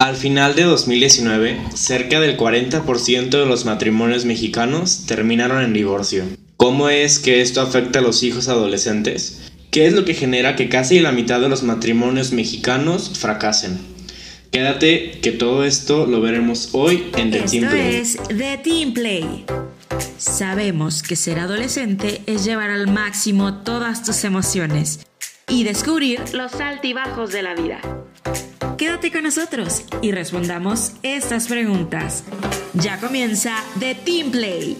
Al final de 2019, cerca del 40% de los matrimonios mexicanos terminaron en divorcio. ¿Cómo es que esto afecta a los hijos adolescentes? ¿Qué es lo que genera que casi la mitad de los matrimonios mexicanos fracasen? Quédate que todo esto lo veremos hoy en The Team Play. Es The Team Play. Sabemos que ser adolescente es llevar al máximo todas tus emociones y descubrir los altibajos de la vida. Quédate con nosotros y respondamos estas preguntas. Ya comienza The Team Play.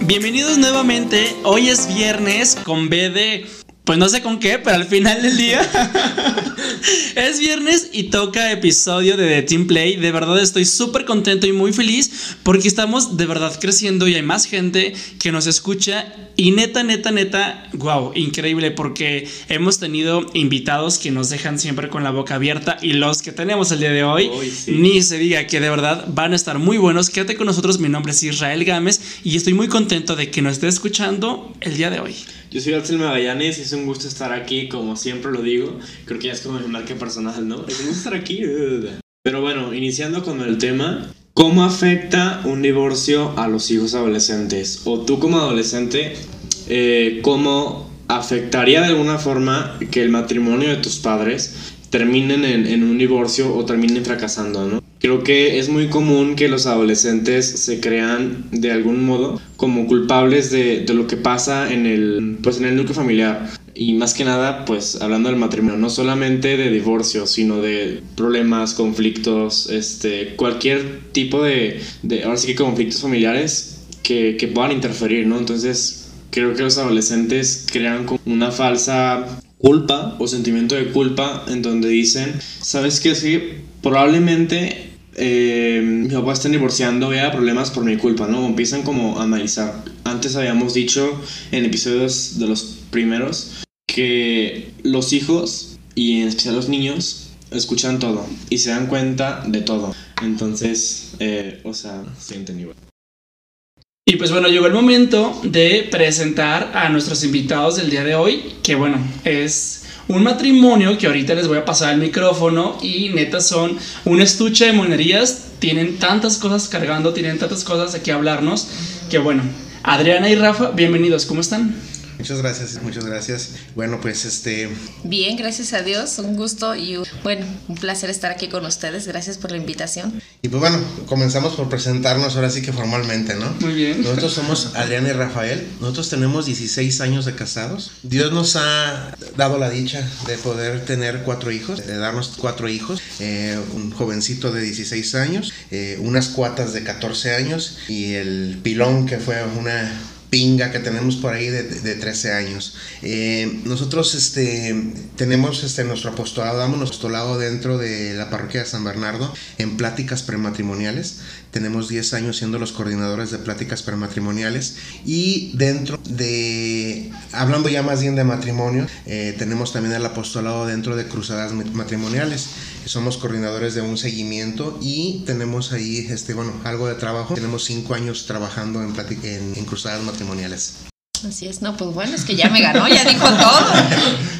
Bienvenidos nuevamente. Hoy es viernes con B de pues no sé con qué, pero al final del día es viernes y toca episodio de The Team Play. De verdad estoy súper contento y muy feliz porque estamos de verdad creciendo y hay más gente que nos escucha. Y neta, neta, neta, wow, increíble porque hemos tenido invitados que nos dejan siempre con la boca abierta y los que tenemos el día de hoy, ni se diga que de verdad van a estar muy buenos. Quédate con nosotros, mi nombre es Israel Gámez y estoy muy contento de que nos esté escuchando el día de hoy. Yo soy Axel Magallanes y es un gusto estar aquí, como siempre lo digo. Creo que ya es como mi marca personal, ¿no? Es un gusto estar aquí. Pero bueno, iniciando con el tema, ¿cómo afecta un divorcio a los hijos adolescentes? O tú como adolescente, eh, ¿cómo afectaría de alguna forma que el matrimonio de tus padres terminen en, en, un divorcio o terminen fracasando, ¿no? Creo que es muy común que los adolescentes se crean de algún modo como culpables de, de, lo que pasa en el, pues en el núcleo familiar. Y más que nada, pues hablando del matrimonio, no solamente de divorcio, sino de problemas, conflictos, este, cualquier tipo de, de ahora sí que conflictos familiares que, que puedan interferir, ¿no? Entonces, creo que los adolescentes crean una falsa culpa o sentimiento de culpa en donde dicen, ¿sabes qué? Sí, probablemente eh, mi papá está divorciando, vea problemas por mi culpa, ¿no? Empiezan como a analizar. Antes habíamos dicho en episodios de los primeros que los hijos y en especial los niños escuchan todo y se dan cuenta de todo. Entonces, eh, o sea, sienten igual. Y pues bueno, llegó el momento de presentar a nuestros invitados del día de hoy, que bueno, es un matrimonio que ahorita les voy a pasar el micrófono y neta son un estuche de monerías, tienen tantas cosas cargando, tienen tantas cosas de qué hablarnos, que bueno, Adriana y Rafa, bienvenidos, ¿cómo están? Muchas gracias, muchas gracias. Bueno, pues este... Bien, gracias a Dios, un gusto y bueno, un placer estar aquí con ustedes. Gracias por la invitación. Y pues bueno, comenzamos por presentarnos ahora sí que formalmente, ¿no? Muy bien. Nosotros somos Adriana y Rafael. Nosotros tenemos 16 años de casados. Dios nos ha dado la dicha de poder tener cuatro hijos, de darnos cuatro hijos. Eh, un jovencito de 16 años, eh, unas cuatas de 14 años y el pilón que fue una pinga que tenemos por ahí de, de 13 años. Eh, nosotros este, tenemos este, nuestro apostolado, damos nuestro apostolado dentro de la parroquia de San Bernardo en pláticas prematrimoniales. Tenemos 10 años siendo los coordinadores de pláticas prematrimoniales y dentro de, hablando ya más bien de matrimonio, eh, tenemos también el apostolado dentro de cruzadas matrimoniales somos coordinadores de un seguimiento y tenemos ahí este bueno algo de trabajo tenemos cinco años trabajando en, en, en cruzadas matrimoniales Así es, no, pues bueno, es que ya me ganó, ya dijo todo.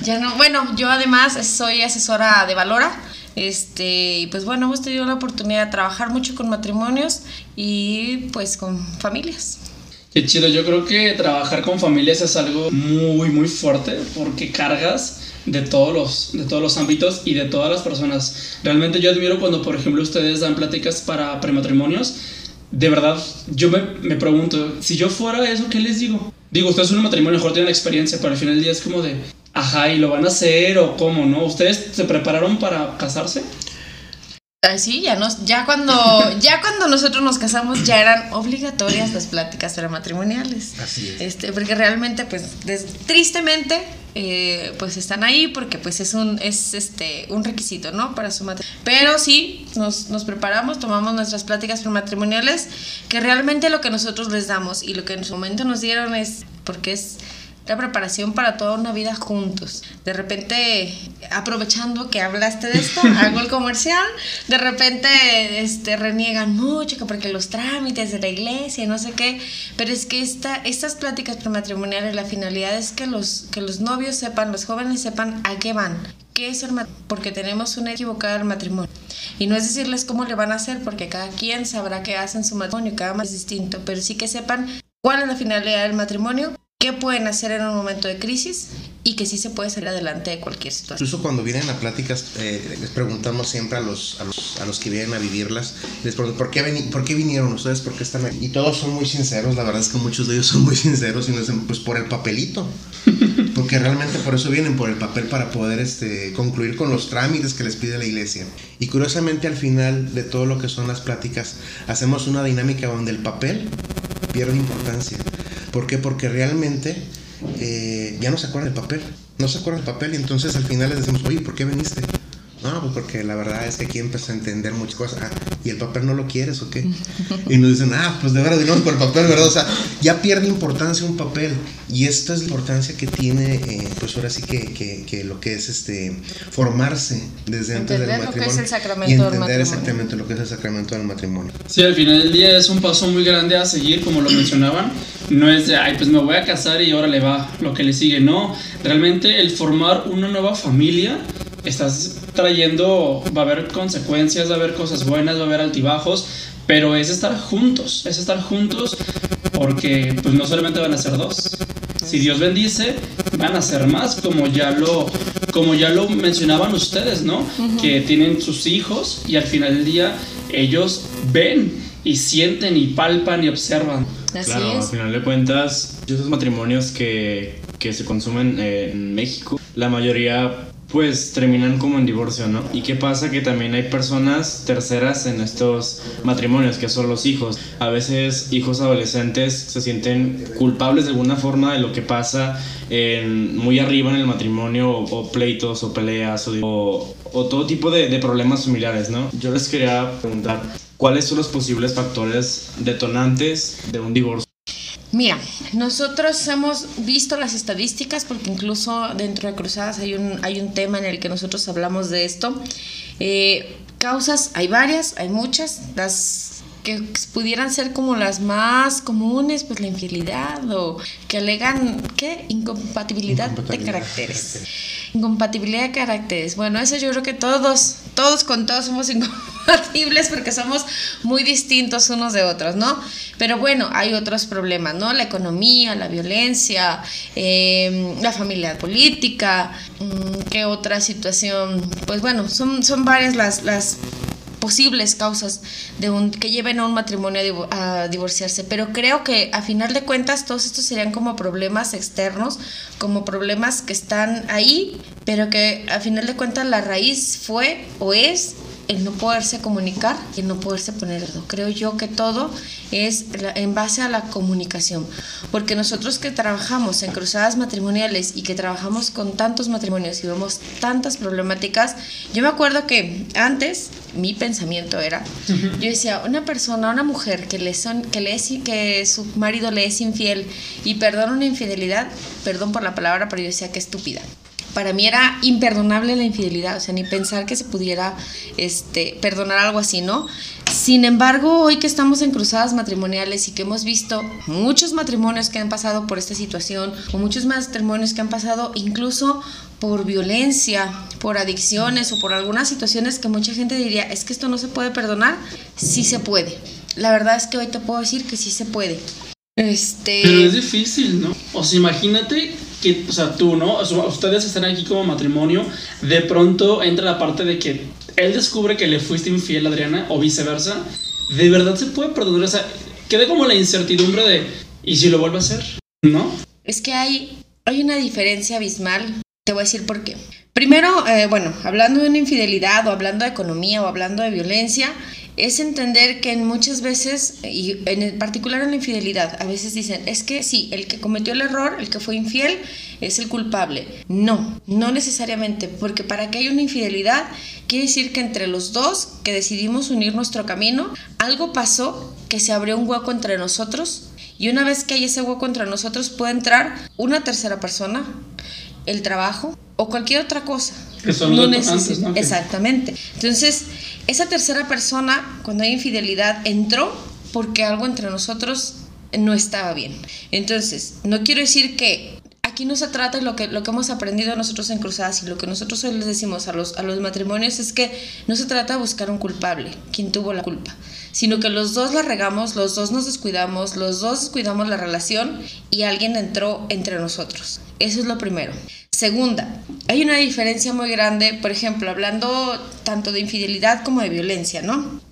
Ya no, bueno, yo además soy asesora de Valora. Este, y pues bueno, hemos tenido la oportunidad de trabajar mucho con matrimonios y pues con familias. Qué chido, yo creo que trabajar con familias es algo muy, muy fuerte porque cargas de todos los de todos los ámbitos y de todas las personas. Realmente yo admiro cuando, por ejemplo, ustedes dan pláticas para prematrimonios. De verdad, yo me, me pregunto, si yo fuera eso, ¿qué les digo? Digo, ustedes son un matrimonio, mejor tienen experiencia, pero al final del día es como de, ajá, ¿y lo van a hacer o cómo, no? ¿Ustedes se prepararon para casarse? Sí, ya, nos, ya, cuando, ya cuando nosotros nos casamos ya eran obligatorias las pláticas prematrimoniales. Así es. Este, porque realmente, pues, des, tristemente, eh, pues están ahí porque pues es un, es este, un requisito, ¿no? Para su matrimonio. Pero sí, nos, nos preparamos, tomamos nuestras pláticas prematrimoniales, que realmente lo que nosotros les damos y lo que en su momento nos dieron es, porque es la preparación para toda una vida juntos. De repente, aprovechando que hablaste de esto, hago el comercial, de repente este, reniegan mucho que porque los trámites de la iglesia, no sé qué, pero es que esta, estas pláticas prematrimoniales, la finalidad es que los, que los novios sepan, los jóvenes sepan a qué van, qué es el matrimonio, porque tenemos una equivocada del matrimonio. Y no es decirles cómo le van a hacer, porque cada quien sabrá qué hacen su matrimonio, cada uno es distinto, pero sí que sepan cuál es la finalidad del matrimonio, qué pueden hacer en un momento de crisis y que sí se puede salir adelante de cualquier situación. Incluso cuando vienen a pláticas, eh, les preguntamos siempre a los, a los, a, los, que vienen a vivirlas, les preguntamos, ¿por qué, ¿por qué vinieron ustedes? ¿Por qué están aquí? Y todos son muy sinceros, la verdad es que muchos de ellos son muy sinceros y nos dicen, pues por el papelito. Porque realmente por eso vienen, por el papel para poder este, concluir con los trámites que les pide la iglesia. Y curiosamente al final de todo lo que son las pláticas, hacemos una dinámica donde el papel pierde importancia. ¿Por qué? Porque realmente eh, ya no se acuerdan del papel. No se acuerdan del papel y entonces al final les decimos, oye, ¿por qué viniste? No, pues porque la verdad es que aquí empecé a entender muchas cosas. Ah, ¿y el papel no lo quieres o qué? Y nos dicen, ah, pues de verdad, no, por el papel, ¿verdad? O sea, ya pierde importancia un papel. Y esta es la importancia que tiene, eh, pues ahora sí que, que, que, lo que es este formarse desde antes del matrimonio. Lo que es el sacramento y entender del matrimonio. exactamente lo que es el sacramento del matrimonio. Sí, al final del día es un paso muy grande a seguir, como lo mencionaban. No es de, ay, pues me voy a casar y ahora le va lo que le sigue. No, realmente el formar una nueva familia estás trayendo, va a haber consecuencias, va a haber cosas buenas, va a haber altibajos, pero es estar juntos, es estar juntos porque pues no solamente van a ser dos. Si Dios bendice, van a ser más, como ya lo, como ya lo mencionaban ustedes, ¿no? Uh -huh. Que tienen sus hijos y al final del día ellos ven y sienten y palpan y observan. Así claro, es. al final de cuentas, esos matrimonios que, que se consumen en México, la mayoría pues terminan como en divorcio, ¿no? ¿Y qué pasa? Que también hay personas terceras en estos matrimonios, que son los hijos. A veces hijos adolescentes se sienten culpables de alguna forma de lo que pasa en, muy arriba en el matrimonio, o, o pleitos, o peleas, o, o todo tipo de, de problemas familiares, ¿no? Yo les quería preguntar, ¿cuáles son los posibles factores detonantes de un divorcio? Mira, nosotros hemos visto las estadísticas porque incluso dentro de Cruzadas hay un, hay un tema en el que nosotros hablamos de esto. Eh, causas, hay varias, hay muchas. Las que pudieran ser como las más comunes, pues la infidelidad o que alegan, ¿qué? Incompatibilidad, de caracteres. Incompatibilidad de caracteres. Bueno, eso yo creo que todos, todos con todos somos incompatibles porque somos muy distintos unos de otros, ¿no? Pero bueno, hay otros problemas, ¿no? La economía, la violencia, eh, la familia política, ¿qué otra situación? Pues bueno, son, son varias las, las posibles causas de un, que lleven a un matrimonio a, divorciarse, pero creo que a final de cuentas todos estos serían como problemas externos, como problemas que están ahí, pero que a final de cuentas la raíz fue o es el no poderse comunicar y el no poderse poner. Creo yo que todo es en base a la comunicación, porque nosotros que trabajamos en cruzadas matrimoniales y que trabajamos con tantos matrimonios y vemos tantas problemáticas, yo me acuerdo que antes mi pensamiento era, yo decía, una persona, una mujer que le son, que le es, que su marido le es infiel y perdona una infidelidad, perdón por la palabra, pero yo decía que estúpida para mí era imperdonable la infidelidad, o sea, ni pensar que se pudiera este, perdonar algo así, ¿no? Sin embargo, hoy que estamos en cruzadas matrimoniales y que hemos visto muchos matrimonios que han pasado por esta situación, o muchos matrimonios que han pasado incluso por violencia, por adicciones o por algunas situaciones que mucha gente diría, es que esto no se puede perdonar, sí se puede. La verdad es que hoy te puedo decir que sí se puede. Este... Pero es difícil, ¿no? O sea, imagínate o sea, tú, ¿no? Ustedes están aquí como matrimonio, de pronto entra la parte de que él descubre que le fuiste infiel a Adriana o viceversa. ¿De verdad se puede perdonar? O sea, queda como la incertidumbre de, ¿y si lo vuelve a hacer? ¿No? Es que hay, hay una diferencia abismal. Te voy a decir por qué. Primero, eh, bueno, hablando de una infidelidad o hablando de economía o hablando de violencia, es entender que muchas veces, y en particular en la infidelidad, a veces dicen, es que sí, el que cometió el error, el que fue infiel, es el culpable. No, no necesariamente, porque para que haya una infidelidad, quiere decir que entre los dos que decidimos unir nuestro camino, algo pasó que se abrió un hueco entre nosotros, y una vez que hay ese hueco entre nosotros, puede entrar una tercera persona, el trabajo o cualquier otra cosa. Que son no ¿no? Exactamente. Entonces, esa tercera persona, cuando hay infidelidad, entró porque algo entre nosotros no estaba bien. Entonces, no quiero decir que aquí no se trata, lo que, lo que hemos aprendido nosotros en Cruzadas y lo que nosotros hoy les decimos a los, a los matrimonios es que no se trata de buscar un culpable, quien tuvo la culpa, sino que los dos la regamos, los dos nos descuidamos, los dos descuidamos la relación y alguien entró entre nosotros. Eso es lo primero. Segunda, hay una diferencia muy grande, por ejemplo, hablando tanto de infidelidad como de violencia, ¿no?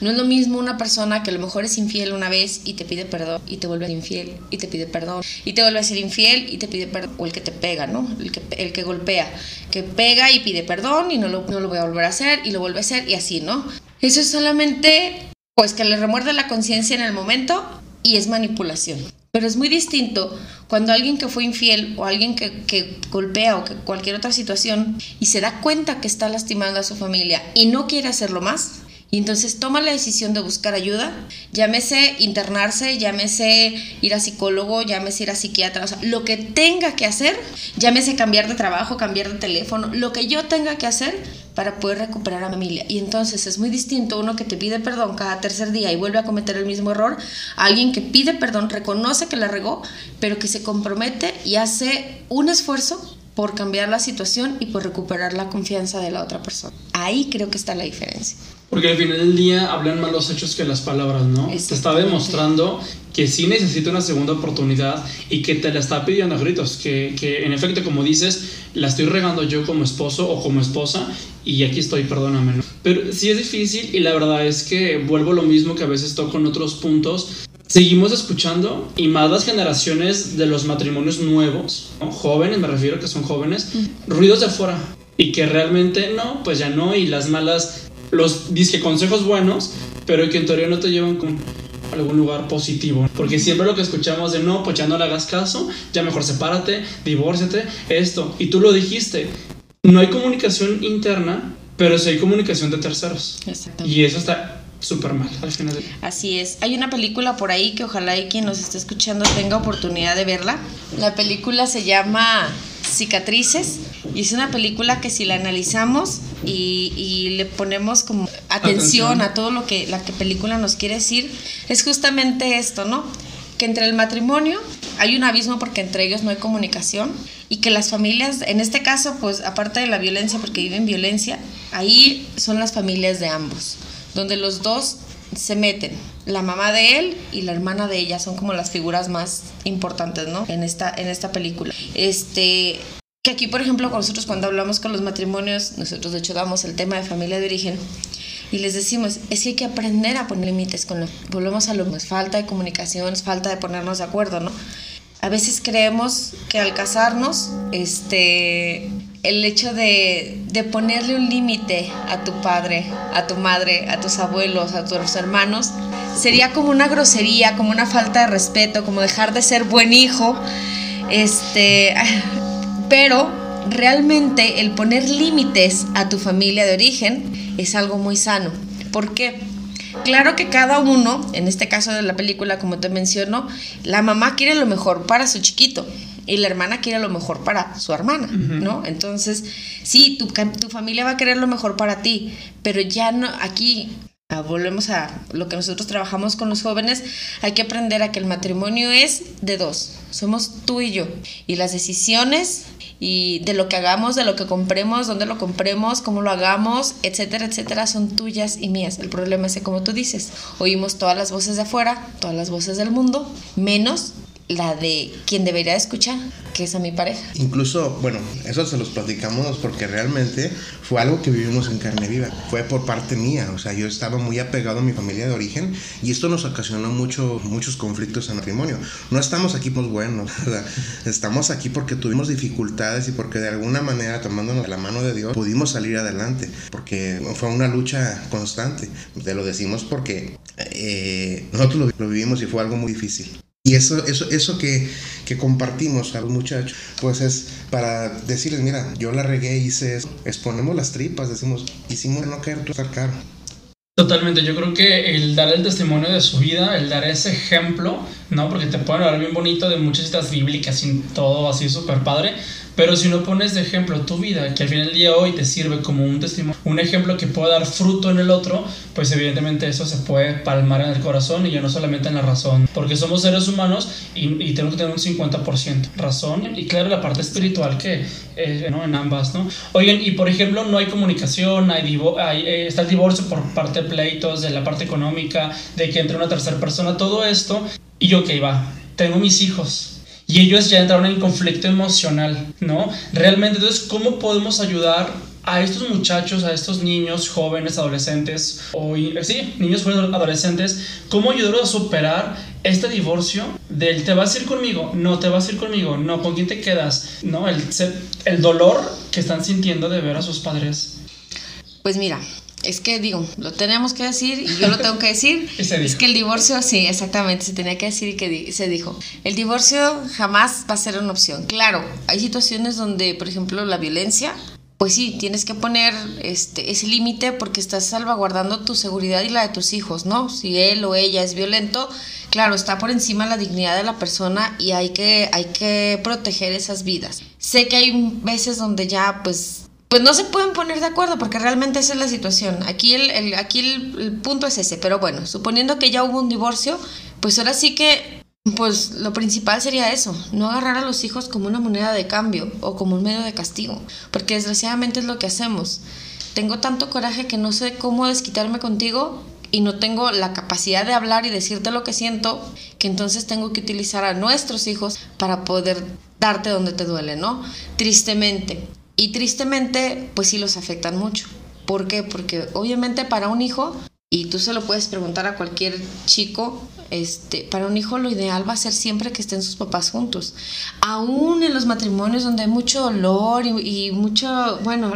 No es lo mismo una persona que a lo mejor es infiel una vez y te pide perdón y te vuelve a ser infiel y te pide perdón y te vuelve a ser infiel y te pide perdón. O el que te pega, ¿no? El que, golpea, que pega y pide perdón y no lo, no lo voy a volver a hacer y lo vuelve a hacer y así, ¿no? Eso es solamente pues que le remuerde la conciencia en el momento y es manipulación. Pero es muy distinto cuando alguien que fue infiel o alguien que, que, golpea o cualquier otra situación y se da cuenta que está lastimando a su familia y no quiere hacerlo más, y entonces toma la decisión de buscar ayuda, llámese internarse, llámese ir a psicólogo, llámese ir a psiquiatra, o sea, lo que tenga que hacer, llámese cambiar de trabajo, cambiar de teléfono, lo que yo tenga que hacer para poder recuperar a mi familia. Y entonces es muy distinto uno que te pide perdón cada tercer día y vuelve a cometer el mismo error, a alguien que pide perdón, reconoce que la regó, pero que se compromete y hace un esfuerzo por cambiar la situación y por recuperar la confianza de la otra persona. Ahí creo que está la diferencia. Porque al final del día hablan más los hechos que las palabras, ¿no? Te está demostrando que sí necesita una segunda oportunidad y que te la está pidiendo a gritos. Que, que en efecto, como dices, la estoy regando yo como esposo o como esposa y aquí estoy, perdóname. ¿no? Pero sí es difícil y la verdad es que vuelvo a lo mismo que a veces toco en otros puntos. Seguimos escuchando y más las generaciones de los matrimonios nuevos, ¿no? jóvenes, me refiero que son jóvenes, ruidos de afuera y que realmente no, pues ya no, y las malas los disque consejos buenos, pero que en teoría no te llevan con algún lugar positivo. Porque siempre lo que escuchamos de no, pues ya no le hagas caso, ya mejor sepárate, divórciate, esto. Y tú lo dijiste, no hay comunicación interna, pero sí hay comunicación de terceros. Y eso está súper mal al final. Así es. Hay una película por ahí que ojalá y quien nos esté escuchando tenga oportunidad de verla. La película se llama Cicatrices y es una película que si la analizamos y, y le ponemos como atención, atención, a todo lo que la que película nos quiere decir, es justamente esto, ¿no? Que entre el matrimonio hay un abismo porque entre ellos no hay comunicación y que las familias, en este caso, pues aparte de la violencia, porque viven violencia, ahí son las familias de ambos, donde los dos se meten. La mamá de él y la hermana de ella son como las figuras más importantes, ¿no? En esta, en esta película. Este, que aquí, por ejemplo, nosotros cuando hablamos con los matrimonios, nosotros de hecho damos el tema de familia de origen y les decimos, es que hay que aprender a poner límites con volvemos a lo más falta de comunicación, es falta de ponernos de acuerdo, ¿no? A veces creemos que al casarnos, este, el hecho de, de ponerle un límite a tu padre, a tu madre, a tus abuelos, a tus hermanos, sería como una grosería, como una falta de respeto, como dejar de ser buen hijo. Este, pero realmente el poner límites a tu familia de origen es algo muy sano. ¿Por qué? Claro que cada uno, en este caso de la película, como te menciono, la mamá quiere lo mejor para su chiquito y la hermana quiere lo mejor para su hermana, uh -huh. ¿no? Entonces, sí, tu, tu familia va a querer lo mejor para ti, pero ya no, aquí volvemos a lo que nosotros trabajamos con los jóvenes, hay que aprender a que el matrimonio es de dos, somos tú y yo, y las decisiones y de lo que hagamos, de lo que compremos, dónde lo compremos, cómo lo hagamos, etcétera, etcétera, son tuyas y mías. El problema es que, como tú dices, oímos todas las voces de afuera, todas las voces del mundo, menos la de quien debería escuchar, que es a mi pareja. Incluso, bueno, eso se los platicamos porque realmente fue algo que vivimos en carne viva. Fue por parte mía, o sea, yo estaba muy apegado a mi familia de origen y esto nos ocasionó mucho, muchos conflictos en matrimonio. No estamos aquí pues buenos, estamos aquí porque tuvimos dificultades y porque de alguna manera, tomándonos la mano de Dios, pudimos salir adelante, porque fue una lucha constante. Te lo decimos porque eh, nosotros lo, lo vivimos y fue algo muy difícil. Y eso, eso, eso que, que, compartimos a los muchachos, pues es para decirles, mira, yo la regué, hice eso, exponemos las tripas, decimos, hicimos no caer estar caro. Totalmente, yo creo que el dar el testimonio de su vida, el dar ese ejemplo, ¿no? Porque te pueden hablar bien bonito de muchas citas bíblicas y todo así súper padre, Pero si no pones de ejemplo tu vida, que al final del día hoy te sirve como un testimonio, un ejemplo que pueda dar fruto en el otro, pues evidentemente eso se puede palmar en el corazón y ya no solamente en la razón. Porque somos seres humanos y, y tenemos que tener un 50% razón y claro la parte espiritual que eh, ¿no? en ambas, ¿no? Oigan, y por ejemplo no hay comunicación, hay, hay eh, está el divorcio por parte de pleitos, de la parte económica, de que entre una tercera persona, todo esto, y yo, ok, va, tengo mis hijos, y ellos ya entraron en conflicto emocional, ¿no? Realmente, entonces, ¿cómo podemos ayudar a estos muchachos, a estos niños, jóvenes, adolescentes, o sí, niños jóvenes, adolescentes, cómo ayudarlos a superar este divorcio del te vas a ir conmigo, no te vas a ir conmigo, no, con quién te quedas, ¿no? El, el dolor que están sintiendo de ver a sus padres. Pues mira, es que digo, lo tenemos que decir y yo lo tengo que decir. es que el divorcio, sí, exactamente, se tenía que decir y que se dijo. El divorcio jamás va a ser una opción. Claro, hay situaciones donde, por ejemplo, la violencia, pues sí, tienes que poner este, ese límite porque estás salvaguardando tu seguridad y la de tus hijos, ¿no? Si él o ella es violento, claro, está por encima la dignidad de la persona y hay que, hay que proteger esas vidas. Sé que hay veces donde ya, pues pues no se pueden poner de acuerdo porque realmente esa es la situación. Aquí el, aquí el, punto es ese, pero bueno, suponiendo que ya hubo un divorcio, pues ahora sí que, pues lo principal sería eso, no agarrar a los hijos como una moneda de cambio o como un medio de castigo, porque desgraciadamente es lo que hacemos. Tengo tanto coraje que no sé cómo desquitarme contigo y no tengo la capacidad de hablar y decirte lo que siento, que entonces tengo que utilizar a nuestros hijos para poder darte donde te duele, ¿no? Tristemente. Y tristemente, pues sí los afectan mucho. ¿Por qué? Porque obviamente para un hijo, y tú se lo puedes preguntar a cualquier chico, este, para un hijo lo ideal va a ser siempre que estén sus papás juntos. Aún en los matrimonios donde hay mucho dolor y, y mucho, bueno,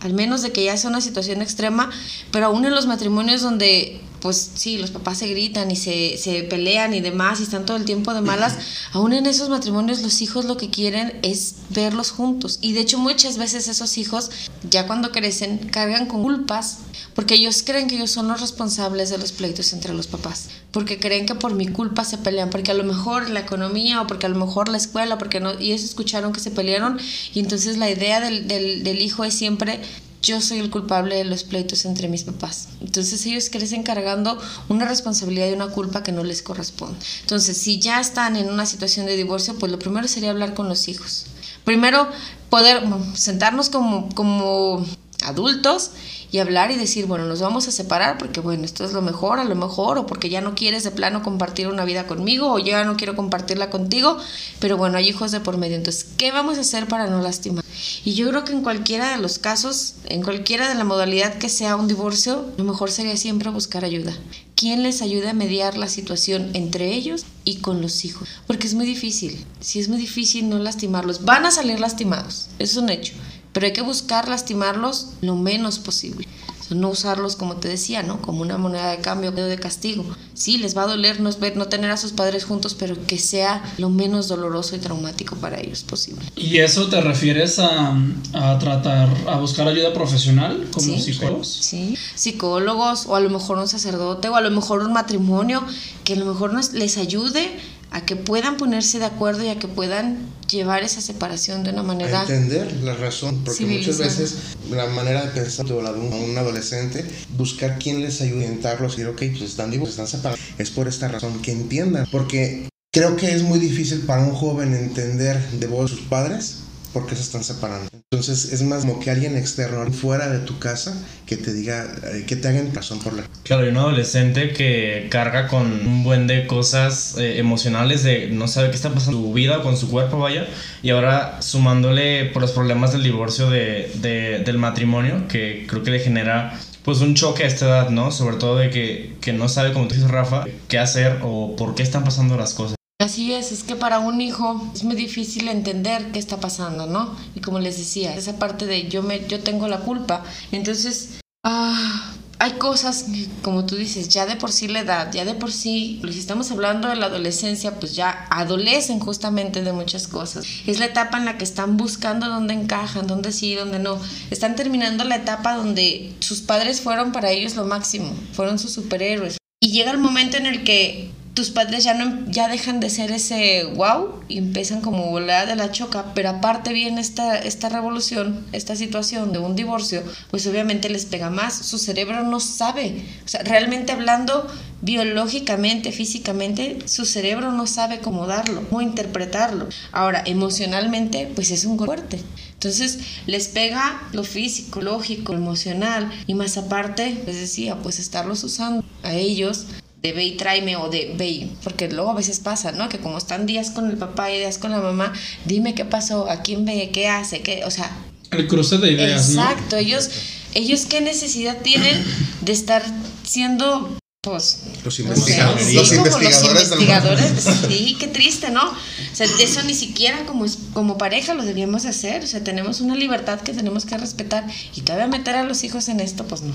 al menos de que ya sea una situación extrema, pero aún en los matrimonios donde pues sí, los papás se gritan y se, se, pelean y demás y están todo el tiempo de malas, aún en esos matrimonios los hijos lo que quieren es verlos juntos. Y de hecho muchas veces esos hijos, ya cuando crecen, cargan con culpas porque ellos creen que ellos son los responsables de los pleitos entre los papás, porque creen que por mi culpa se pelean, porque a lo mejor la economía o porque a lo mejor la escuela, porque no, y ellos escucharon que se pelearon y entonces la idea del, del, del hijo es siempre yo soy el culpable de los pleitos entre mis papás. Entonces ellos crecen cargando una responsabilidad y una culpa que no les corresponde. Entonces, si ya están en una situación de divorcio, pues lo primero sería hablar con los hijos. Primero, poder sentarnos como, como adultos y hablar y decir, bueno, nos vamos a separar porque, bueno, esto es lo mejor, a lo mejor, o porque ya no quieres de plano compartir una vida conmigo, o ya no quiero compartirla contigo, pero bueno, hay hijos de por medio. Entonces, ¿qué vamos a hacer para no lastimar? Y yo creo que en cualquiera de los casos, en cualquiera de la modalidad que sea un divorcio, lo mejor sería siempre buscar ayuda. ¿Quién les ayude a mediar la situación entre ellos y con los hijos? Porque es muy difícil. Si es muy difícil no lastimarlos, van a salir lastimados, es un hecho pero hay que buscar lastimarlos lo menos posible. no usarlos, como te decía, ¿no? Como una moneda de cambio, de castigo. Sí, les va a doler no, no tener a sus padres juntos, pero que sea lo menos doloroso y traumático para ellos posible. ¿Y eso te refieres a, a tratar, a buscar ayuda profesional como psicólogos? Sí, psicólogos, o a lo mejor un sacerdote, o a lo mejor un matrimonio que a lo mejor les ayude a que puedan ponerse de acuerdo y a que puedan llevar esa separación de una manera... entender la razón, porque muchas veces la manera de pensar de un adolescente, buscar quién les ayude a orientarlos y decir, ok, pues están vivos, están separados, es por esta razón, que entiendan, porque creo que es muy difícil para un joven entender de voz de sus padres porque se están separando. Entonces es más como que alguien externo fuera de tu casa que te diga, eh, que te hagan razón por la... Claro, y un adolescente que carga con un buen de cosas eh, emocionales de no sabe qué está pasando en su vida con su cuerpo, vaya, y ahora sumándole por los problemas del divorcio de, de, del matrimonio, que creo que le genera pues un choque a esta edad, ¿no? Sobre todo de que, que no sabe, como tú dices, Rafa, qué hacer o por qué están pasando las cosas. Así es, es que para un hijo es muy difícil entender qué está pasando, ¿no? Y como les decía, esa parte de yo me yo tengo la culpa. Entonces, ah, hay cosas como tú dices, ya de por sí la edad, ya de por sí, si estamos hablando de la adolescencia, pues ya adolecen justamente de muchas cosas. Es la etapa en la que están buscando dónde encajan, dónde sí, dónde no. Están terminando la etapa donde sus padres fueron para ellos lo máximo, fueron sus superhéroes. Y llega el momento en el que tus padres ya no ya dejan de ser ese wow y empiezan como volada de la choca, pero aparte viene esta, esta revolución, esta situación de un divorcio, pues obviamente les pega más, su cerebro no sabe, o sea, realmente hablando biológicamente, físicamente, su cerebro no sabe cómo darlo, cómo interpretarlo. Ahora, emocionalmente, pues es un fuerte. Entonces, les pega lo físico, lógico, emocional, y más aparte, les decía, pues estarlos usando a ellos de ve y tráeme o de ve porque luego a veces pasa, ¿no? Que como están días con el papá y días con la mamá, dime qué pasó, a quién ve, qué hace, qué, o sea... El cruce de ideas, exacto, ellos, ellos qué necesidad tienen de estar siendo pues, los investigadores, los, investigadores, sí, qué triste, ¿no? O sea, eso ni siquiera como, como pareja lo debíamos hacer, o sea, tenemos una libertad que tenemos que respetar y todavía meter a los hijos en esto, pues no.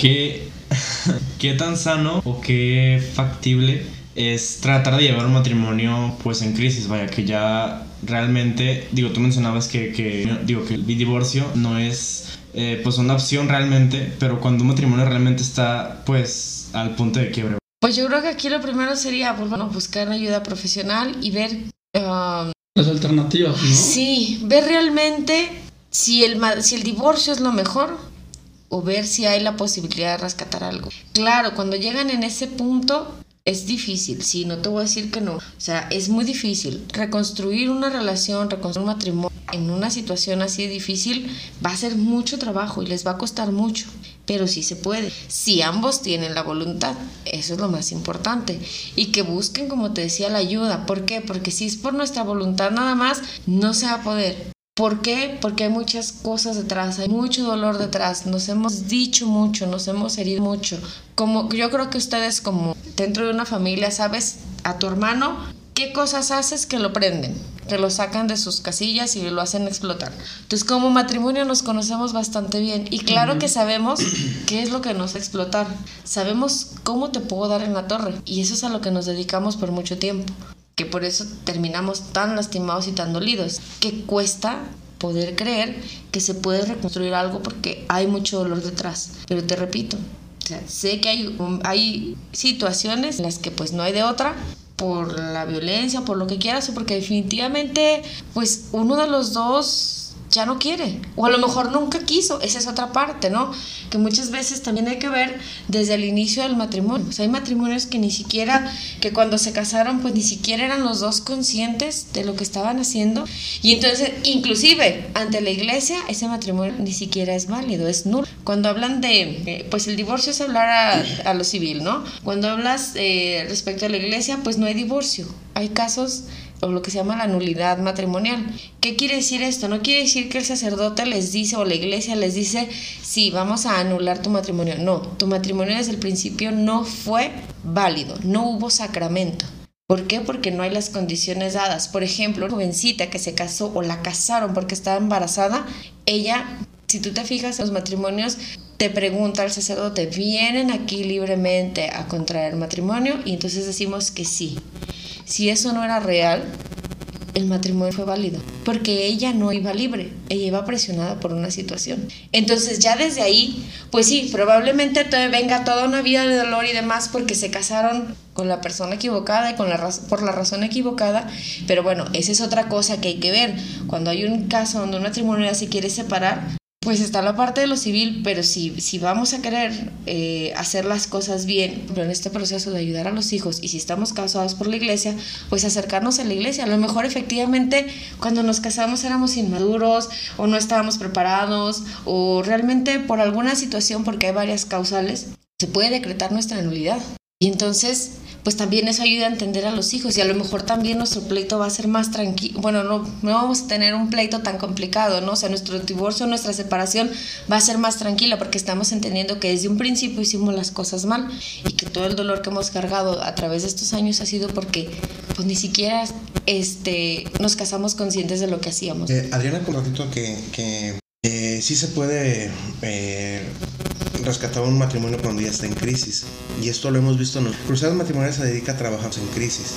¿Qué, qué tan sano o qué factible es tratar de llevar un matrimonio pues en crisis? Vaya, que ya realmente, digo, tú mencionabas que, que digo, que el divorcio no es eh, pues una opción realmente, pero cuando un matrimonio realmente está pues al punto de quiebre. Pues yo creo que aquí lo primero sería pues, bueno, buscar ayuda profesional y ver... Um, Las alternativas, ¿no? Sí, ver realmente si el, si el divorcio es lo mejor o ver si hay la posibilidad de rescatar algo. Claro, cuando llegan en ese punto es difícil, sí, no te voy a decir que no. O sea, es muy difícil. Reconstruir una relación, reconstruir un matrimonio en una situación así difícil va a ser mucho trabajo y les va a costar mucho. Pero sí se puede. Si ambos tienen la voluntad, eso es lo más importante. Y que busquen, como te decía, la ayuda. ¿Por qué? Porque si es por nuestra voluntad nada más, no se va a poder. ¿Por qué? Porque hay muchas cosas detrás, hay mucho dolor detrás, nos hemos dicho mucho, nos hemos herido mucho. Como yo creo que ustedes como dentro de una familia, sabes, a tu hermano, ¿qué cosas haces que lo prenden? Que lo sacan de sus casillas y lo hacen explotar. Entonces, como matrimonio nos conocemos bastante bien y claro que sabemos qué es lo que nos explotar. Sabemos cómo te puedo dar en la torre y eso es a lo que nos dedicamos por mucho tiempo que por eso terminamos tan lastimados y tan dolidos, que cuesta poder creer que se puede reconstruir algo porque hay mucho dolor detrás. Pero te repito, sé que hay, hay situaciones en las que pues no hay de otra por la violencia, por lo que quieras, o porque definitivamente pues uno de los dos ya no quiere. O a lo mejor nunca quiso. Esa es otra parte, ¿no? Que muchas veces también hay que ver desde el inicio del matrimonio. O sea, hay matrimonios que ni siquiera, que cuando se casaron, pues ni siquiera eran los dos conscientes de lo que estaban haciendo. Y entonces, inclusive, ante la iglesia, ese matrimonio ni siquiera es válido, es nulo. Cuando hablan de, eh, pues el divorcio es hablar a, lo civil, ¿no? Cuando hablas eh, respecto a la iglesia, pues no hay divorcio. Hay casos o lo que se llama la nulidad matrimonial. ¿Qué quiere decir esto? No quiere decir que el sacerdote les dice o la iglesia les dice, sí, vamos a anular tu matrimonio. No, tu matrimonio desde el principio no fue válido, no hubo sacramento. ¿Por qué? Porque no hay las condiciones dadas. Por ejemplo, una jovencita que se casó o la casaron porque estaba embarazada, ella, si tú te fijas en los matrimonios, te pregunta el sacerdote, ¿vienen aquí libremente a contraer matrimonio? Y entonces decimos que sí. Si eso no era real, el matrimonio fue válido, porque ella no iba libre, ella iba presionada por una situación. Entonces ya desde ahí, pues sí, probablemente te venga toda una vida de dolor y demás porque se casaron con la persona equivocada y con la por la razón equivocada, pero bueno, esa es otra cosa que hay que ver. Cuando hay un caso donde un matrimonio se quiere separar, pues está la parte de lo civil, pero si, si vamos a querer eh, hacer las cosas bien en este proceso de ayudar a los hijos y si estamos casados por la iglesia, pues acercarnos a la iglesia. A lo mejor efectivamente cuando nos casamos éramos inmaduros o no estábamos preparados o realmente por alguna situación, porque hay varias causales, se puede decretar nuestra nulidad. Y entonces pues también eso ayuda a entender a los hijos y a lo mejor también nuestro pleito va a ser más tranquilo, bueno, no, no vamos a tener un pleito tan complicado, ¿no? O sea, nuestro divorcio, nuestra separación va a ser más tranquila porque estamos entendiendo que desde un principio hicimos las cosas mal y que todo el dolor que hemos cargado a través de estos años ha sido porque pues ni siquiera este, nos casamos conscientes de lo que hacíamos. Eh, Adriana, con ratito que, que sí se puede... Eh, rescatar un matrimonio cuando ya está en crisis. Y esto lo hemos visto en Cruzadas Matrimoniales se dedica a trabajar en crisis.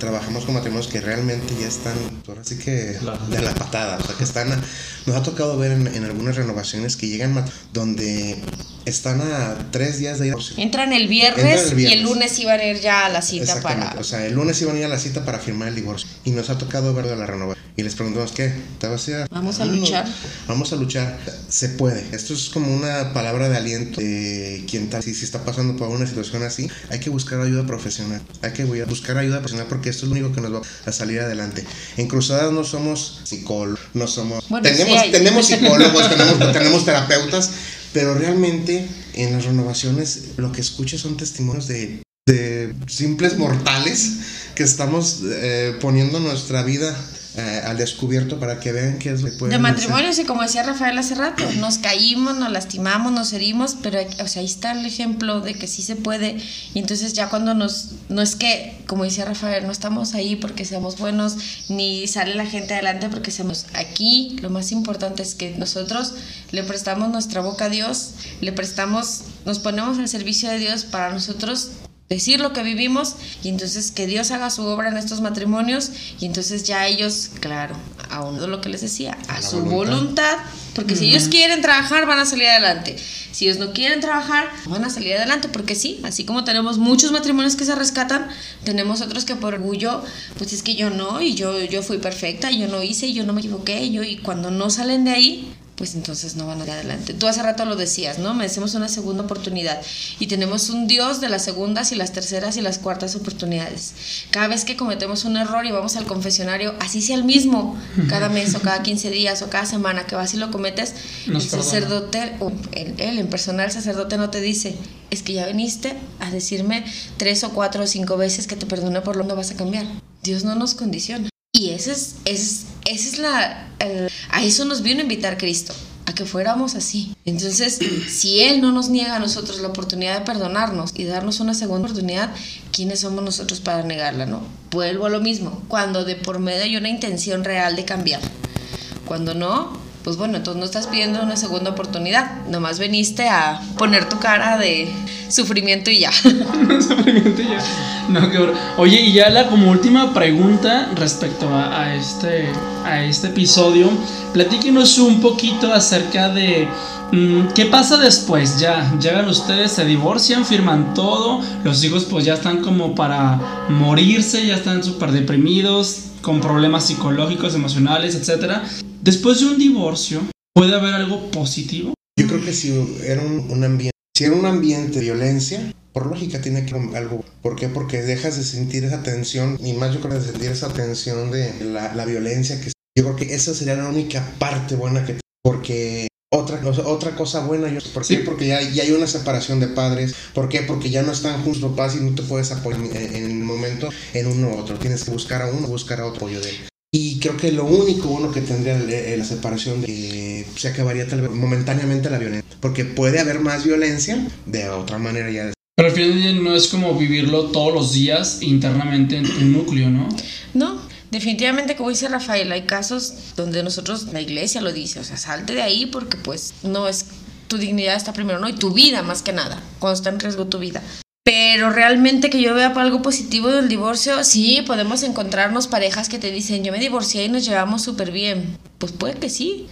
Trabajamos con matrimonios que realmente ya están, ahora sí que de la patada, o sea, que están, nos ha tocado ver en, en algunas renovaciones que llegan donde están a tres días de ir. Entran el viernes, y el lunes iban a ir ya a la cita para. O sea, el lunes iban a ir a la cita para firmar el divorcio. Y nos ha tocado ver de la renovación. Y les preguntamos, ¿qué? ¿Te vas a ir? Vamos a luchar. Vamos a luchar. Se puede. Esto es como una palabra de aliento de quien tal. Si, si está pasando por una situación así, hay que buscar ayuda profesional. Hay que buscar ayuda profesional porque esto es lo único que nos va a salir adelante. En Cruzadas no somos psicólogos, no somos. tenemos, tenemos psicólogos, tenemos, tenemos terapeutas pero realmente en las renovaciones lo que escucho son testimonios de, simples mortales que estamos eh, poniendo nuestra vida eh, al descubierto para que vean qué es lo que pueden De matrimonios, y como decía Rafael hace rato, nos caímos, nos lastimamos, nos herimos, pero o sea, ahí está el ejemplo de que sí se puede. Y entonces ya cuando nos, no es que, como decía Rafael, no estamos ahí porque seamos buenos, ni sale la gente adelante porque seamos aquí. Lo más importante es que nosotros le prestamos nuestra boca a Dios, le prestamos, nos ponemos al servicio de Dios para nosotros decir lo que vivimos y entonces que Dios haga su obra en estos matrimonios y entonces ya ellos, claro, aún lo que les decía, a, su voluntad, porque si ellos quieren trabajar van a salir adelante, si ellos no quieren trabajar van a salir adelante, porque sí, así como tenemos muchos matrimonios que se rescatan, tenemos otros que por orgullo, pues es que yo no, y yo, yo fui perfecta, yo no hice, yo no me equivoqué, yo, y cuando no salen de ahí, pues entonces no van a ir adelante. Tú hace rato lo decías, ¿no? Merecemos una segunda oportunidad y tenemos un Dios de las segundas y las terceras y las cuartas oportunidades. Cada vez que cometemos un error y vamos al confesionario, así sea el mismo, cada mes o cada 15 días o cada semana que vas y lo cometes, el sacerdote, o él, en persona, el sacerdote no te dice, es que ya viniste a decirme tres o cuatro o cinco veces que te perdone por lo que vas a cambiar. Dios no nos condiciona. Y ese es, es, esa es la... a eso nos vino a invitar Cristo, a que fuéramos así. Entonces, si Él no nos niega a nosotros la oportunidad de perdonarnos y darnos una segunda oportunidad, ¿quiénes somos nosotros para negarla, no? Vuelvo a lo mismo, cuando de por medio hay una intención real de cambiar. Cuando no, pues bueno, entonces no estás pidiendo una segunda oportunidad, nomás veniste a poner tu cara de sufrimiento y ya. sufrimiento y ya. No, qué Oye, y ya la como última pregunta respecto a, este, a este episodio, platíquenos un poquito acerca de mm, ¿Qué pasa después? Ya llegan ustedes, se divorcian, firman todo, los hijos pues ya están como para morirse, ya están súper deprimidos, con problemas psicológicos, emocionales, etc. Después de un divorcio, ¿puede haber algo positivo? Yo creo que si era un, ambiente, si era un ambiente de violencia, por lógica tiene que haber algo. ¿Por qué? Porque dejas de sentir esa tensión, y más yo creo de sentir esa tensión de la, violencia que yo creo que esa sería la única parte buena que porque otra, otra cosa buena, yo, ¿por qué? Porque ya, ya, hay una separación de padres. ¿Por qué? Porque ya no están juntos papás y no te puedes apoyar en, en, el momento en uno u otro. Tienes que buscar a uno, buscar a otro apoyo de él. Y creo que lo único bueno que tendría la separación de que se acabaría tal vez momentáneamente la violencia. Porque puede haber más violencia de otra manera ya. Pero al final no es como vivirlo todos los días internamente en tu núcleo, ¿no? No, definitivamente como dice Rafael, hay casos donde nosotros, la iglesia lo dice, o sea, salte de ahí porque pues no es tu dignidad está primero, ¿no? Y tu vida más que nada, cuando está en riesgo tu vida. Pero realmente que yo vea algo positivo del divorcio, sí, podemos encontrarnos parejas que te dicen, yo me divorcié y nos llevamos súper bien. Pues puede que sí,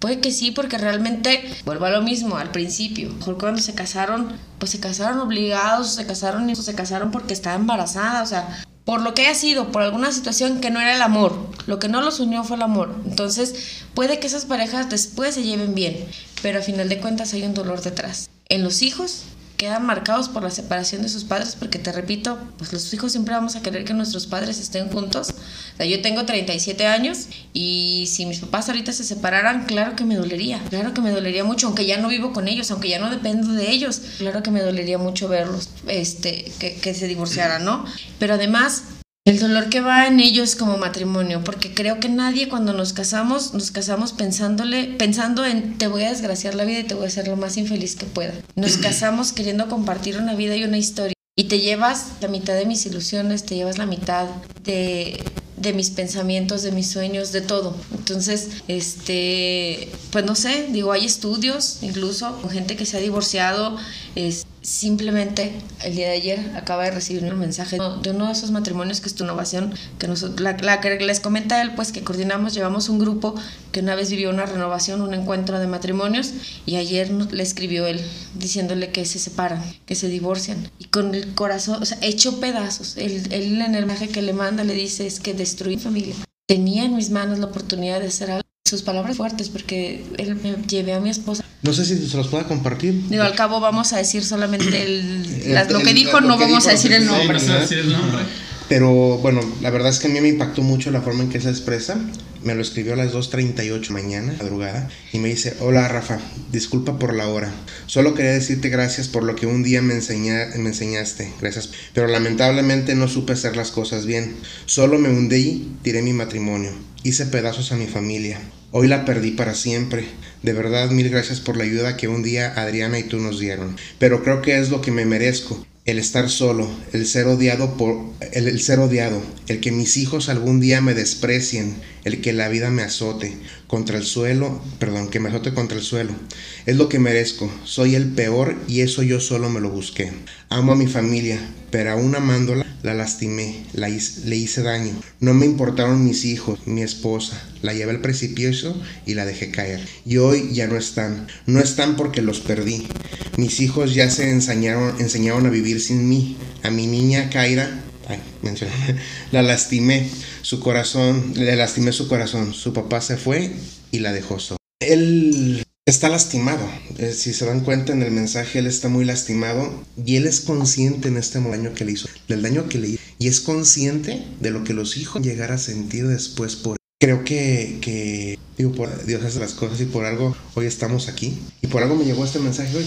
puede que sí, porque realmente, vuelvo a lo mismo, al principio, mejor cuando se casaron, pues se casaron obligados, se casaron y se casaron porque estaba embarazada, o sea, por lo que haya sido, por alguna situación que no era el amor, lo que no los unió fue el amor. Entonces, puede que esas parejas después se lleven bien, pero a final de cuentas hay un dolor detrás. En los hijos quedan marcados por la separación de sus padres, porque te repito, pues los hijos siempre vamos a querer que nuestros padres estén juntos. Yo tengo 37 años y si mis papás ahorita se separaran, claro que me dolería, claro que me dolería mucho, aunque ya no vivo con ellos, aunque ya no dependo de ellos, claro que me dolería mucho verlos, este, que se divorciaran, ¿no? Pero además, el dolor que va en ellos como matrimonio, porque creo que nadie cuando nos casamos, nos casamos pensándole, pensando en te voy a desgraciar la vida y te voy a hacer lo más infeliz que pueda. Nos casamos queriendo compartir una vida y una historia. Y te llevas la mitad de mis ilusiones, te llevas la mitad de, de mis pensamientos, de mis sueños, de todo. Entonces, este, pues no sé, digo, hay estudios incluso con gente que se ha divorciado, es, simplemente el día de ayer acaba de recibir un mensaje de uno de esos matrimonios que es tu innovación, que nosotros, la, que les comenta él, pues que coordinamos, llevamos un grupo que una vez vivió una renovación, un encuentro de matrimonios, y ayer le escribió él diciéndole que se separan, que se divorcian, y con el corazón, o sea, hecho pedazos, él, él en el mensaje que le manda le dice es que destruí mi familia. Tenía en mis manos la oportunidad de hacer algo sus palabras fuertes porque él me llevé a mi esposa. No sé si se los pueda compartir. Digo, al cabo vamos a decir solamente el, la, lo que dijo, no vamos a decir el nombre. Sí, decir el nombre. Pero bueno, la verdad es que a mí me impactó mucho la forma en que se expresa. Me lo escribió a las 2.38 mañana, madrugada, y me dice, hola Rafa, disculpa por la hora. Solo quería decirte gracias por lo que un día me, enseña, me enseñaste, gracias. Pero lamentablemente no supe hacer las cosas bien. Solo me hundí, tiré mi matrimonio, hice pedazos a mi familia. Hoy la perdí para siempre. De verdad, mil gracias por la ayuda que un día Adriana y tú nos dieron. Pero creo que es lo que me merezco el estar solo, el ser odiado por el, ser odiado, el que mis hijos algún día me desprecien, el que la vida me azote contra el suelo, perdón, que me azote contra el suelo. Es lo que merezco. Soy el peor y eso yo solo me lo busqué. Amo a mi familia, pero aún amándola la lastimé, la hice, le hice daño. No me importaron mis hijos, mi esposa. La llevé al precipicio y la dejé caer. Y hoy ya no están. No están porque los perdí. Mis hijos ya se enseñaron, enseñaron a vivir sin mí. A mi niña Kaira, ay, mencioné, la lastimé. Su corazón, le lastimé su corazón. Su papá se fue y la dejó sola. Él está lastimado. Eh, si se dan cuenta en el mensaje, él está muy lastimado y él es consciente en este daño que le hizo, del daño que le hizo, y es consciente de lo que los hijos llegar a sentir después por Creo que, que, digo, por Dios hace las cosas y por algo hoy estamos aquí. Y por algo me llegó este mensaje hoy.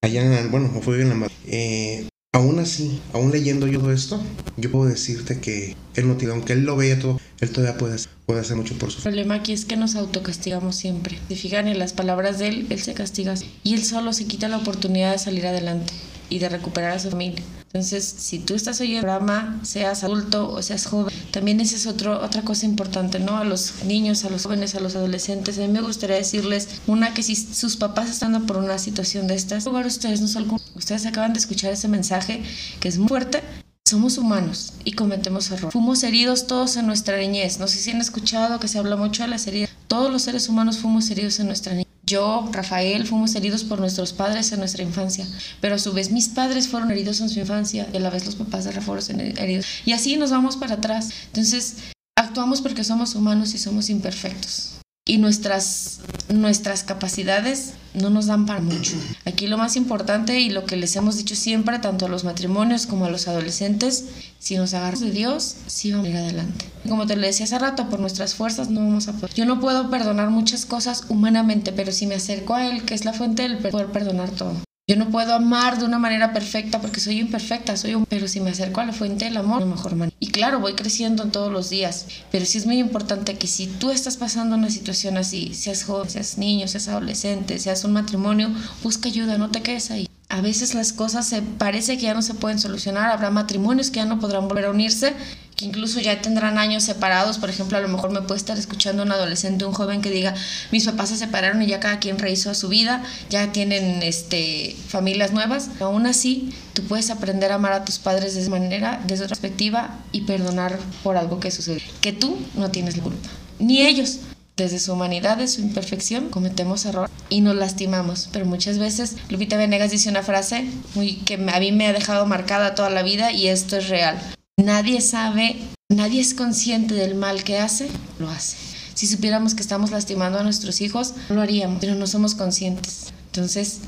Allá, bueno, fue en la. Eh, aún así, aún leyendo yo todo esto, yo puedo decirte que él no tiene, aunque él lo veía todo, él todavía puede, puede hacer mucho por su El problema aquí es que nos autocastigamos siempre. Si fijan en las palabras de él, él se castiga y él solo se quita la oportunidad de salir adelante y de recuperar a su familia. Entonces, si tú estás oyendo el programa, seas adulto o seas joven, también esa es otro, otra cosa importante, ¿no? A los niños, a los jóvenes, a los adolescentes, a mí me gustaría decirles, una, que si sus papás están por una situación de estas, lugar ustedes no son ustedes acaban de escuchar ese mensaje que es muy fuerte, somos humanos y cometemos errores. Fuimos heridos todos en nuestra niñez. No sé si han escuchado que se habla mucho de las heridas. Todos los seres humanos fuimos heridos en nuestra niñez. Yo, Rafael, fuimos heridos por nuestros padres en nuestra infancia, pero a su vez mis padres fueron heridos en su infancia y a la vez los papás de Rafael fueron heridos. Y así nos vamos para atrás. Entonces, actuamos porque somos humanos y somos imperfectos. Y nuestras, nuestras capacidades no nos dan para mucho. Aquí lo más importante y lo que les hemos dicho siempre, tanto a los matrimonios como a los adolescentes, si nos agarramos de Dios, sí vamos a ir adelante. Como te lo decía hace rato, por nuestras fuerzas no vamos a poder. Yo no puedo perdonar muchas cosas humanamente, pero si me acerco a Él, que es la fuente del poder perdonar todo. Yo no puedo amar de una manera perfecta porque soy imperfecta, soy un... pero si me acerco a la fuente del amor, la mejor manera. Y claro, voy creciendo en todos los días, pero sí es muy importante que si tú estás pasando una situación así, seas joven, seas niño, seas adolescente, seas un matrimonio, busca ayuda, no te quedes ahí. A veces las cosas se parece que ya no se pueden solucionar, habrá matrimonios que ya no podrán volver a unirse, incluso ya tendrán años separados. Por ejemplo, a lo mejor me puede estar escuchando un adolescente, un joven que diga, mis papás se separaron y ya cada quien rehizo a su vida, ya tienen este, familias nuevas. Aún así, tú puedes aprender a amar a tus padres de esa manera, desde otra perspectiva y perdonar por algo que sucedió. Que tú no tienes la culpa, ni ellos. Desde su humanidad, de su imperfección, cometemos error y nos lastimamos. Pero muchas veces Lupita Venegas dice una frase muy, que a mí me ha dejado marcada toda la vida y esto es real. Nadie sabe, nadie es consciente del mal que hace, lo hace. Si supiéramos que estamos lastimando a nuestros hijos, no lo haríamos, pero no somos conscientes. Entonces...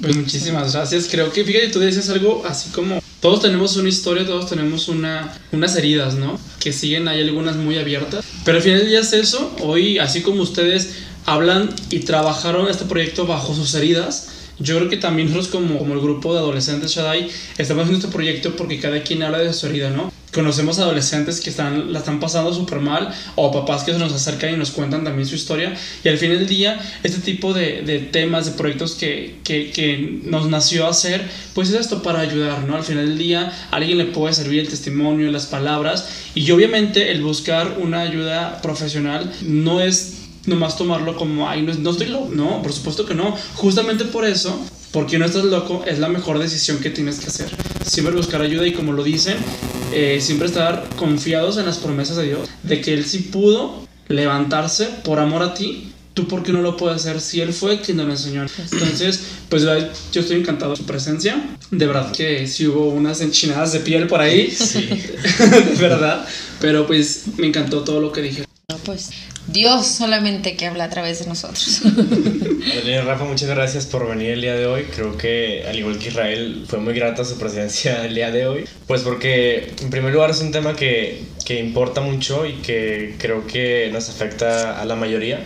Pues muchísimas gracias. Creo que, fíjate, tú dices algo así como, todos tenemos una historia, todos tenemos una, unas heridas, ¿no? Que siguen, hay algunas muy abiertas. Pero al final del día es eso. Hoy, así como ustedes hablan y trabajaron este proyecto bajo sus heridas, yo creo que también nosotros como, como el grupo de adolescentes Shaddai estamos haciendo este proyecto porque cada quien habla de su herida, ¿no? conocemos adolescentes que están, la están pasando súper mal o papás que se nos acercan y nos cuentan también su historia. Y al fin del día, este tipo de, de temas, de proyectos que, que, que, nos nació hacer, pues es esto para ayudar, ¿no? Al final del día, a alguien le puede servir el testimonio, las palabras. Y obviamente el buscar una ayuda profesional no es nomás tomarlo como, ay, no, no estoy loco. No, por supuesto que no. Justamente por eso, porque no estás loco, es la mejor decisión que tienes que hacer. Siempre buscar ayuda y como lo dicen, eh, siempre estar confiados en las promesas de Dios, de que Él sí pudo levantarse por amor a ti. ¿Tú por qué no lo puedes hacer si Él fue quien nos lo enseñó? Entonces, pues yo estoy encantado de su presencia. De verdad que sí hubo unas enchinadas de piel por ahí. Sí. de verdad. Pero pues me encantó todo lo que dije. Pues Dios solamente que habla a través de nosotros. Rafa, muchas gracias por venir el día de hoy. Creo que, al igual que Israel, fue muy grata su presencia el día de hoy. Pues porque, en primer lugar, es un tema que, que importa mucho y que creo que nos afecta a la mayoría.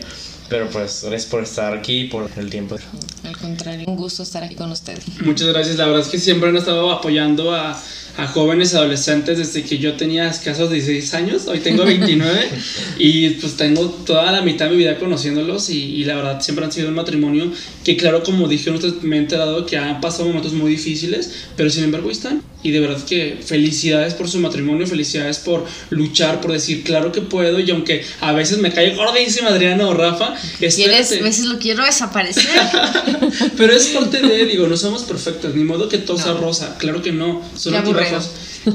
Pero pues gracias por estar aquí por el tiempo. Al contrario, un gusto estar aquí con ustedes. Muchas gracias. La verdad es que siempre han estado apoyando a a jóvenes adolescentes desde que yo tenía escasos 16 años, hoy tengo 29 y pues tengo toda la mitad de mi vida conociéndolos y, la verdad siempre han sido un matrimonio que claro como dije me he enterado que han pasado momentos muy difíciles, pero sin embargo están y de verdad que felicidades por su matrimonio, felicidades por luchar, por decir claro que puedo y aunque a veces me cae gordísima Adriana o Rafa, a veces lo quiero desaparecer. pero es parte de, digo, no somos perfectos, ni modo que todo sea rosa, claro que no, son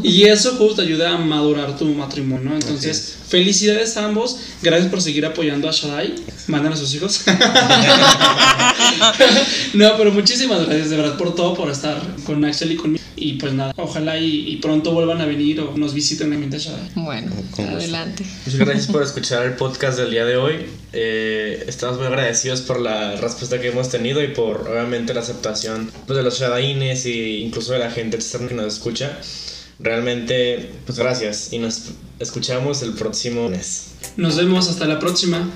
y eso justo ayuda a madurar tu matrimonio. Entonces, felicidades a ambos. Gracias por seguir apoyando a Shaddai. Mandan a sus hijos. no, pero muchísimas gracias de verdad por todo, por estar con Axel y conmigo. Y pues nada, ojalá y, pronto vuelvan a venir o nos visiten en Shaddai. Bueno, adelante. Muchas gracias por escuchar el podcast del día de hoy. Eh, estamos muy agradecidos por la respuesta que hemos tenido y por obviamente la aceptación pues, de los Shadaines e incluso de la gente externa que nos escucha. Realmente, pues gracias y nos escuchamos el próximo mes. Nos vemos hasta la próxima.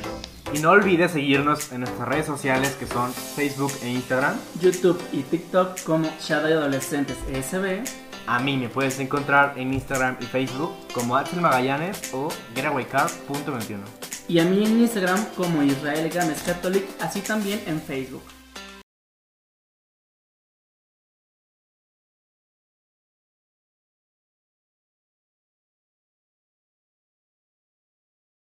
Y no olvides seguirnos en nuestras redes sociales que son Facebook e Instagram, YouTube y TikTok como Shadow Adolescentes ESB. A mí me puedes encontrar en Instagram y Facebook como Axel Magallanes o getawaycar.21. Y a mí en Instagram como Israel Games Catholic, así también en Facebook.